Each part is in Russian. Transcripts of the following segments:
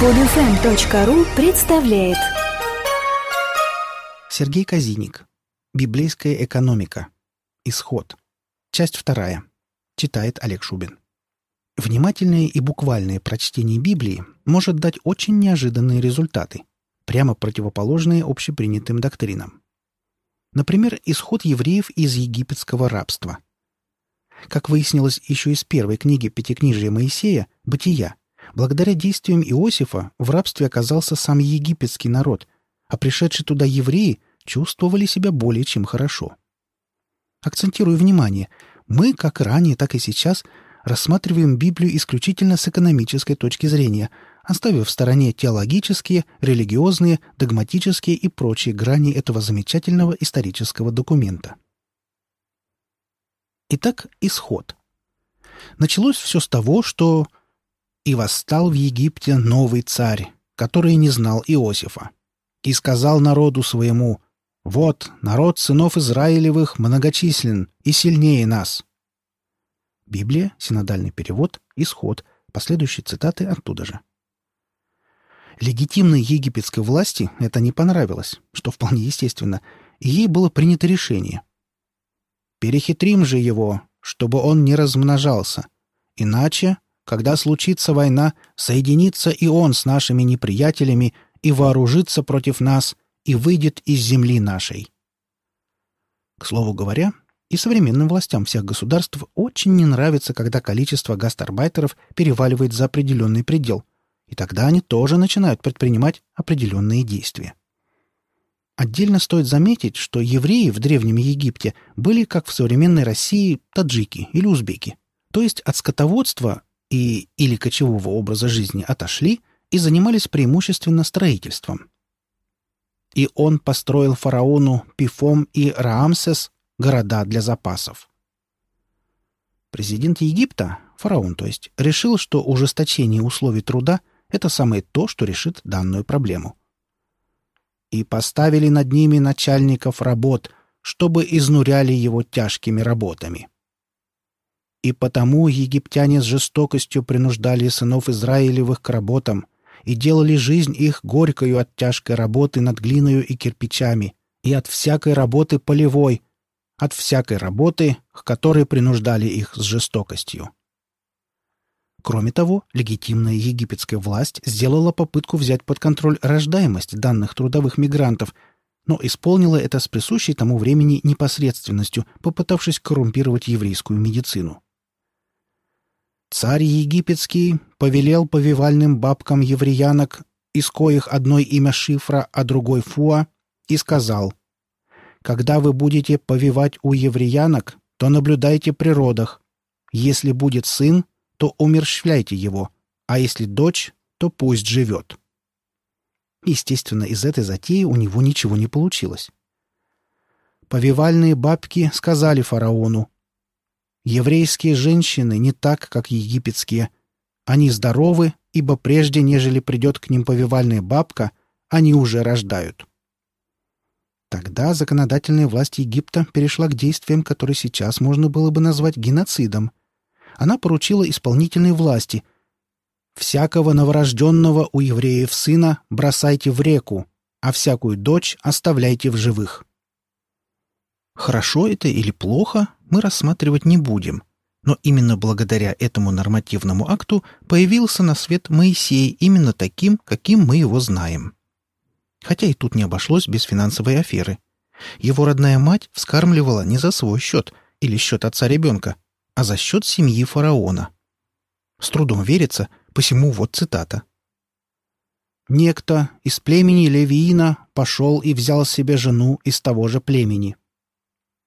Подфм.ру представляет Сергей Казиник. Библейская экономика. Исход. Часть вторая. Читает Олег Шубин. Внимательное и буквальное прочтение Библии может дать очень неожиданные результаты, прямо противоположные общепринятым доктринам. Например, исход евреев из египетского рабства. Как выяснилось еще из первой книги Пятикнижия Моисея «Бытия», благодаря действиям Иосифа в рабстве оказался сам египетский народ, а пришедшие туда евреи чувствовали себя более чем хорошо. Акцентирую внимание, мы, как ранее, так и сейчас, рассматриваем Библию исключительно с экономической точки зрения, оставив в стороне теологические, религиозные, догматические и прочие грани этого замечательного исторического документа. Итак, исход. Началось все с того, что «И восстал в Египте новый царь, который не знал Иосифа, и сказал народу своему, «Вот, народ сынов Израилевых многочислен и сильнее нас». Библия, синодальный перевод, исход, последующие цитаты оттуда же. Легитимной египетской власти это не понравилось, что вполне естественно, и ей было принято решение. «Перехитрим же его, чтобы он не размножался, иначе когда случится война, соединится и он с нашими неприятелями и вооружится против нас и выйдет из земли нашей. К слову говоря, и современным властям всех государств очень не нравится, когда количество гастарбайтеров переваливает за определенный предел, и тогда они тоже начинают предпринимать определенные действия. Отдельно стоит заметить, что евреи в Древнем Египте были, как в современной России, таджики или узбеки. То есть от скотоводства и или кочевого образа жизни отошли и занимались преимущественно строительством. И он построил фараону Пифом и Раамсес города для запасов. Президент Египта, фараон то есть, решил, что ужесточение условий труда – это самое то, что решит данную проблему. И поставили над ними начальников работ, чтобы изнуряли его тяжкими работами. И потому египтяне с жестокостью принуждали сынов Израилевых к работам и делали жизнь их горькою от тяжкой работы над глиною и кирпичами, и от всякой работы полевой, от всякой работы, к которой принуждали их с жестокостью. Кроме того, легитимная египетская власть сделала попытку взять под контроль рождаемость данных трудовых мигрантов, но исполнила это с присущей тому времени непосредственностью, попытавшись коррумпировать еврейскую медицину. Царь египетский повелел повивальным бабкам евреянок, из коих одной имя Шифра, а другой Фуа, и сказал, «Когда вы будете повивать у евреянок, то наблюдайте при родах. Если будет сын, то умерщвляйте его, а если дочь, то пусть живет». Естественно, из этой затеи у него ничего не получилось. Повивальные бабки сказали фараону, Еврейские женщины не так, как египетские. Они здоровы, ибо прежде, нежели придет к ним повивальная бабка, они уже рождают. Тогда законодательная власть Египта перешла к действиям, которые сейчас можно было бы назвать геноцидом. Она поручила исполнительной власти «Всякого новорожденного у евреев сына бросайте в реку, а всякую дочь оставляйте в живых». Хорошо это или плохо, мы рассматривать не будем. Но именно благодаря этому нормативному акту появился на свет Моисей именно таким, каким мы его знаем. Хотя и тут не обошлось без финансовой аферы. Его родная мать вскармливала не за свой счет или счет отца ребенка, а за счет семьи фараона. С трудом верится, посему вот цитата. «Некто из племени Левиина пошел и взял себе жену из того же племени.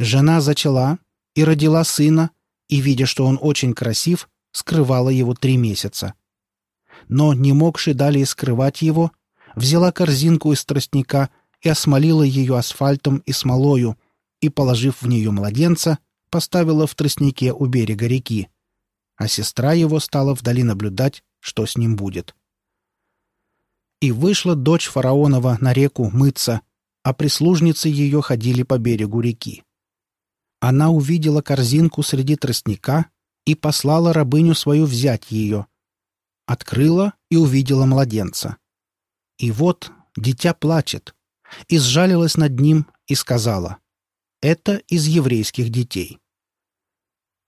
Жена зачала и родила сына, и, видя, что он очень красив, скрывала его три месяца. Но, не могши далее скрывать его, взяла корзинку из тростника и осмолила ее асфальтом и смолою, и, положив в нее младенца, поставила в тростнике у берега реки, а сестра его стала вдали наблюдать, что с ним будет. И вышла дочь фараонова на реку мыться, а прислужницы ее ходили по берегу реки. Она увидела корзинку среди тростника и послала рабыню свою взять ее. открыла и увидела младенца. И вот дитя плачет, и сжалилась над ним и сказала, «Это из еврейских детей».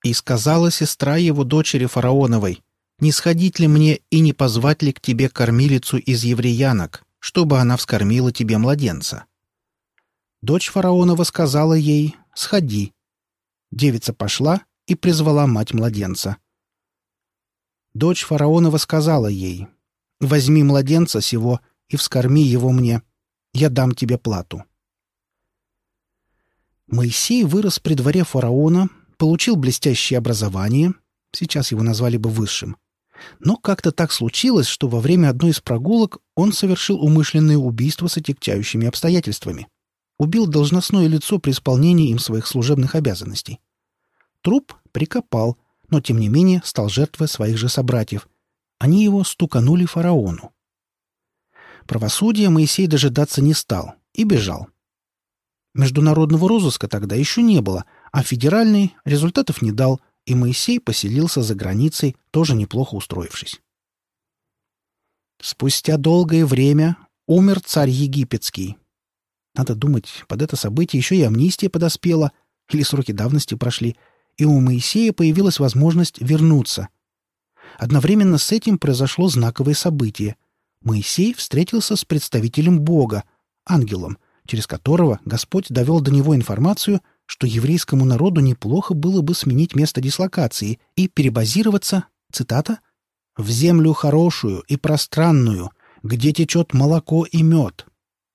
И сказала сестра его дочери фараоновой, «Не сходить ли мне и не позвать ли к тебе кормилицу из евреянок, чтобы она вскормила тебе младенца?» Дочь фараонова сказала ей, «Сходи». Девица пошла и призвала мать младенца. Дочь фараонова сказала ей, «Возьми младенца сего и вскорми его мне. Я дам тебе плату». Моисей вырос при дворе фараона, получил блестящее образование, сейчас его назвали бы высшим. Но как-то так случилось, что во время одной из прогулок он совершил умышленное убийство с отягчающими обстоятельствами. Убил должностное лицо при исполнении им своих служебных обязанностей. Труп прикопал, но тем не менее стал жертвой своих же собратьев. Они его стуканули фараону. Правосудия Моисей дожидаться не стал и бежал. Международного розыска тогда еще не было, а федеральный результатов не дал, и Моисей поселился за границей, тоже неплохо устроившись. Спустя долгое время умер царь египетский. Надо думать, под это событие еще и амнистия подоспела, или сроки давности прошли, и у Моисея появилась возможность вернуться. Одновременно с этим произошло знаковое событие. Моисей встретился с представителем Бога, ангелом, через которого Господь довел до него информацию, что еврейскому народу неплохо было бы сменить место дислокации и перебазироваться, цитата, «в землю хорошую и пространную, где течет молоко и мед,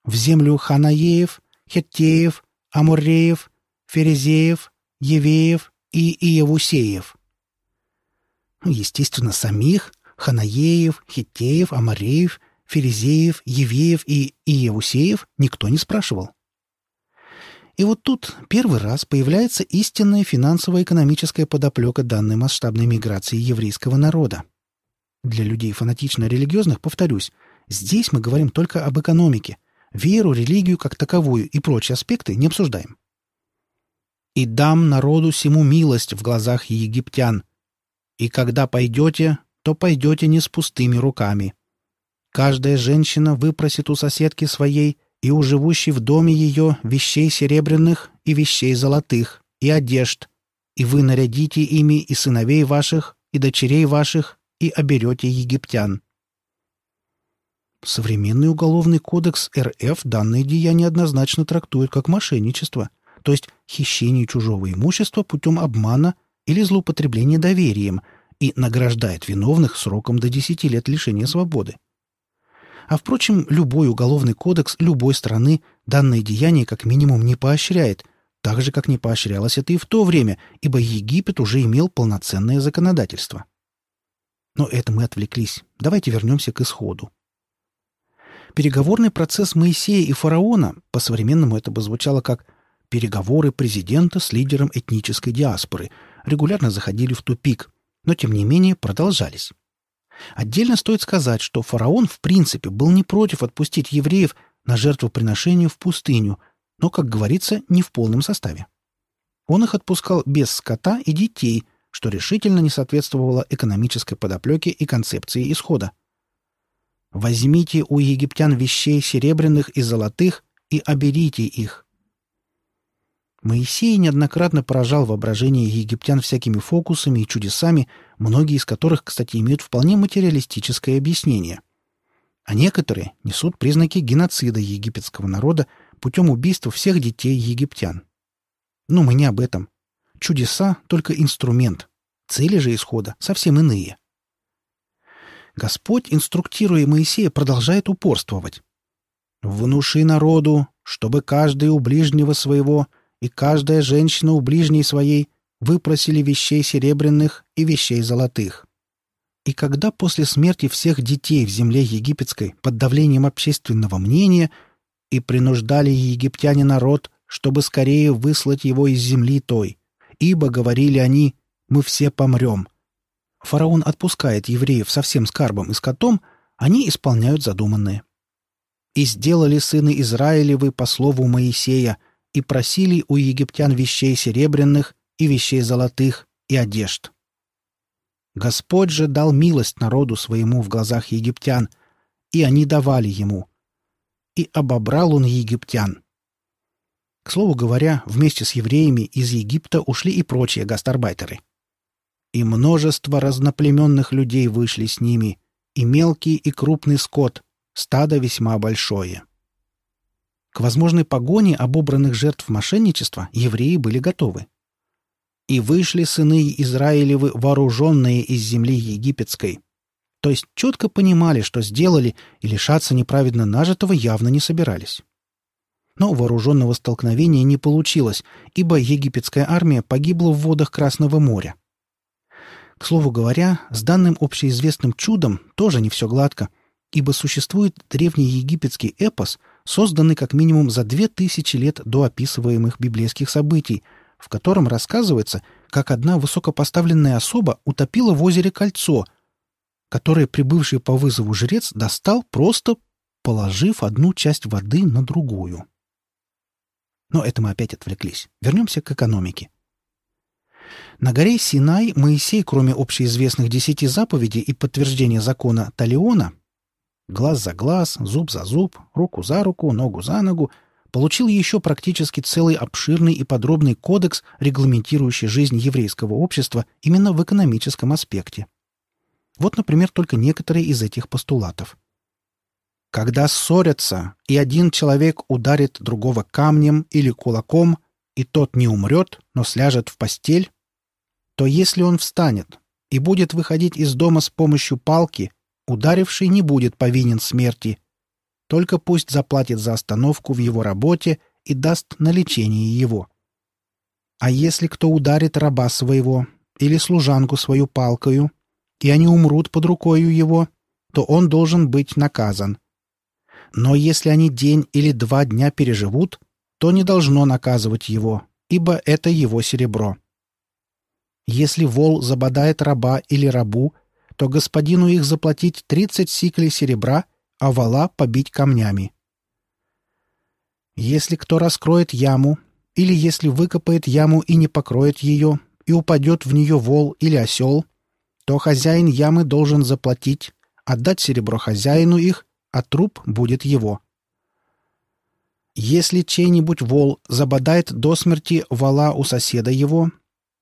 в землю ханаеев, хеттеев, амуреев, ферезеев, евеев и иевусеев». Естественно, самих ханаеев, хеттеев, амареев Ферезеев, Евеев и Иевусеев никто не спрашивал. И вот тут первый раз появляется истинная финансово-экономическая подоплека данной масштабной миграции еврейского народа. Для людей фанатично-религиозных, повторюсь, здесь мы говорим только об экономике. Веру, религию как таковую и прочие аспекты не обсуждаем. «И дам народу всему милость в глазах египтян. И когда пойдете, то пойдете не с пустыми руками. Каждая женщина выпросит у соседки своей и у живущей в доме ее вещей серебряных и вещей золотых, и одежд, и вы нарядите ими и сыновей ваших, и дочерей ваших, и оберете египтян». Современный уголовный кодекс РФ данные деяния однозначно трактует как мошенничество, то есть хищение чужого имущества путем обмана или злоупотребления доверием, и награждает виновных сроком до 10 лет лишения свободы. А, впрочем, любой уголовный кодекс любой страны данное деяние как минимум не поощряет, так же, как не поощрялось это и в то время, ибо Египет уже имел полноценное законодательство. Но это мы отвлеклись. Давайте вернемся к исходу. Переговорный процесс Моисея и фараона, по-современному это бы звучало как «переговоры президента с лидером этнической диаспоры», регулярно заходили в тупик, но тем не менее продолжались. Отдельно стоит сказать, что фараон в принципе был не против отпустить евреев на жертвоприношение в пустыню, но, как говорится, не в полном составе. Он их отпускал без скота и детей, что решительно не соответствовало экономической подоплеке и концепции исхода. «Возьмите у египтян вещей серебряных и золотых и оберите их. Моисей неоднократно поражал воображение египтян всякими фокусами и чудесами, многие из которых, кстати, имеют вполне материалистическое объяснение. А некоторые несут признаки геноцида египетского народа путем убийства всех детей египтян. Но мы не об этом. Чудеса — только инструмент. Цели же исхода совсем иные. Господь, инструктируя Моисея, продолжает упорствовать. «Внуши народу, чтобы каждый у ближнего своего и каждая женщина у ближней своей выпросили вещей серебряных и вещей золотых. И когда после смерти всех детей в земле египетской под давлением общественного мнения и принуждали египтяне народ, чтобы скорее выслать его из земли той, ибо, говорили они, мы все помрем. Фараон отпускает евреев со всем скарбом и скотом, они исполняют задуманное. «И сделали сыны Израилевы по слову Моисея, и просили у египтян вещей серебряных и вещей золотых и одежд. Господь же дал милость народу своему в глазах египтян, и они давали ему. И обобрал он египтян. К слову говоря, вместе с евреями из Египта ушли и прочие гастарбайтеры. И множество разноплеменных людей вышли с ними, и мелкий и крупный скот, стадо весьма большое. К возможной погоне обобранных жертв мошенничества евреи были готовы. «И вышли сыны Израилевы, вооруженные из земли египетской». То есть четко понимали, что сделали, и лишаться неправедно нажитого явно не собирались. Но вооруженного столкновения не получилось, ибо египетская армия погибла в водах Красного моря. К слову говоря, с данным общеизвестным чудом тоже не все гладко, ибо существует древний египетский эпос, созданный как минимум за две тысячи лет до описываемых библейских событий, в котором рассказывается, как одна высокопоставленная особа утопила в озере кольцо, которое прибывший по вызову жрец достал, просто положив одну часть воды на другую. Но это мы опять отвлеклись. Вернемся к экономике. На горе Синай Моисей, кроме общеизвестных десяти заповедей и подтверждения закона Талиона, глаз за глаз, зуб за зуб, руку за руку, ногу за ногу, получил еще практически целый обширный и подробный кодекс, регламентирующий жизнь еврейского общества именно в экономическом аспекте. Вот, например, только некоторые из этих постулатов. Когда ссорятся, и один человек ударит другого камнем или кулаком, и тот не умрет, но сляжет в постель, то если он встанет и будет выходить из дома с помощью палки, ударивший не будет повинен смерти, только пусть заплатит за остановку в его работе и даст на лечение его. А если кто ударит раба своего или служанку свою палкою, и они умрут под рукою его, то он должен быть наказан. Но если они день или два дня переживут, то не должно наказывать его, ибо это его серебро. Если вол забодает раба или рабу, то господину их заплатить тридцать сиклей серебра, а вола побить камнями. Если кто раскроет яму, или если выкопает яму и не покроет ее, и упадет в нее вол или осел, то хозяин ямы должен заплатить, отдать серебро хозяину их, а труп будет его. Если чей-нибудь вол забодает до смерти вала у соседа его,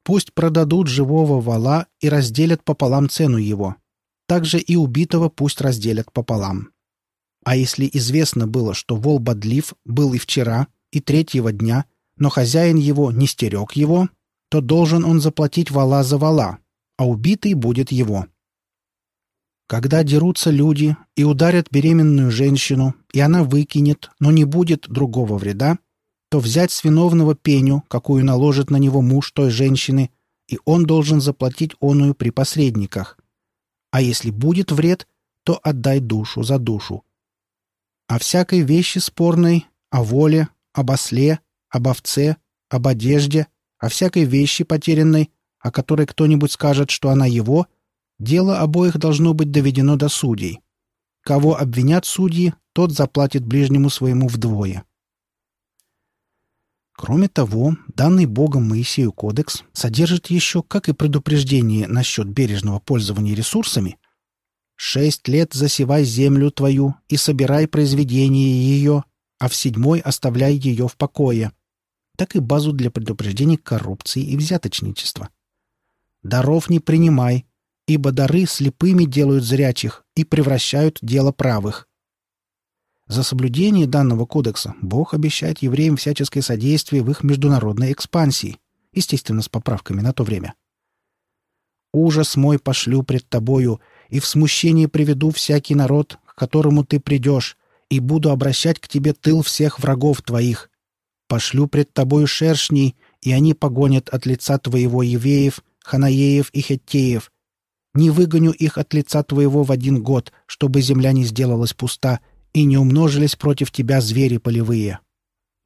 Пусть продадут живого вала и разделят пополам цену его. Также и убитого пусть разделят пополам. А если известно было, что вол бодлив был и вчера, и третьего дня, но хозяин его не стерег его, то должен он заплатить вала за вала, а убитый будет его. Когда дерутся люди и ударят беременную женщину, и она выкинет, но не будет другого вреда, то взять с виновного пеню, какую наложит на него муж той женщины, и он должен заплатить оную при посредниках. А если будет вред, то отдай душу за душу. О всякой вещи спорной, о воле, об осле, об овце, об одежде, о всякой вещи потерянной, о которой кто-нибудь скажет, что она его, дело обоих должно быть доведено до судей. Кого обвинят судьи, тот заплатит ближнему своему вдвое. Кроме того, данный Богом Моисею кодекс содержит еще, как и предупреждение насчет бережного пользования ресурсами, «Шесть лет засевай землю твою и собирай произведение ее, а в седьмой оставляй ее в покое», так и базу для предупреждения коррупции и взяточничества. «Даров не принимай, ибо дары слепыми делают зрячих и превращают дело правых». За соблюдение данного кодекса Бог обещает евреям всяческое содействие в их международной экспансии, естественно, с поправками на то время. «Ужас мой пошлю пред тобою, и в смущении приведу всякий народ, к которому ты придешь, и буду обращать к тебе тыл всех врагов твоих. Пошлю пред тобою шершней, и они погонят от лица твоего евеев, ханаеев и хеттеев. Не выгоню их от лица твоего в один год, чтобы земля не сделалась пуста, и не умножились против тебя звери полевые.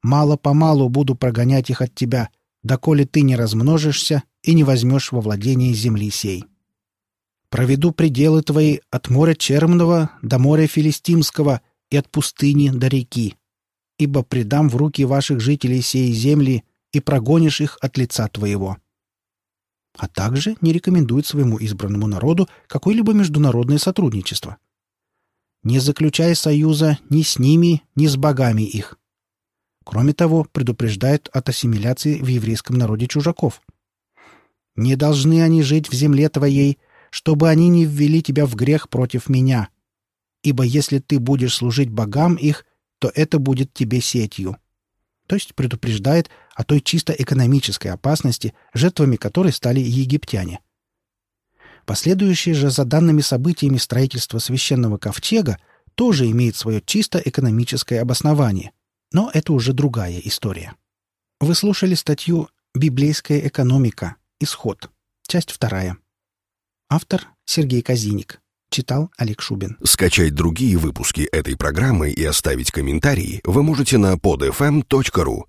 Мало-помалу буду прогонять их от тебя, доколе ты не размножишься и не возьмешь во владение земли сей. Проведу пределы твои от моря Чермного до моря Филистимского и от пустыни до реки, ибо предам в руки ваших жителей сей земли и прогонишь их от лица твоего. а также не рекомендует своему избранному народу какое-либо международное сотрудничество. Не заключая союза ни с ними, ни с богами их. Кроме того, предупреждает от ассимиляции в еврейском народе чужаков. «Не должны они жить в земле твоей, чтобы они не ввели тебя в грех против меня. Ибо если ты будешь служить богам их, то это будет тебе сетью». То есть предупреждает о той чисто экономической опасности, жертвами которой стали египтяне. Последующее же за данными событиями строительства священного ковчега тоже имеет свое чисто экономическое обоснование – но это уже другая история. Вы слушали статью «Библейская экономика. Исход». Часть вторая. Автор Сергей Казиник. Читал Олег Шубин. Скачать другие выпуски этой программы и оставить комментарии вы можете на podfm.ru.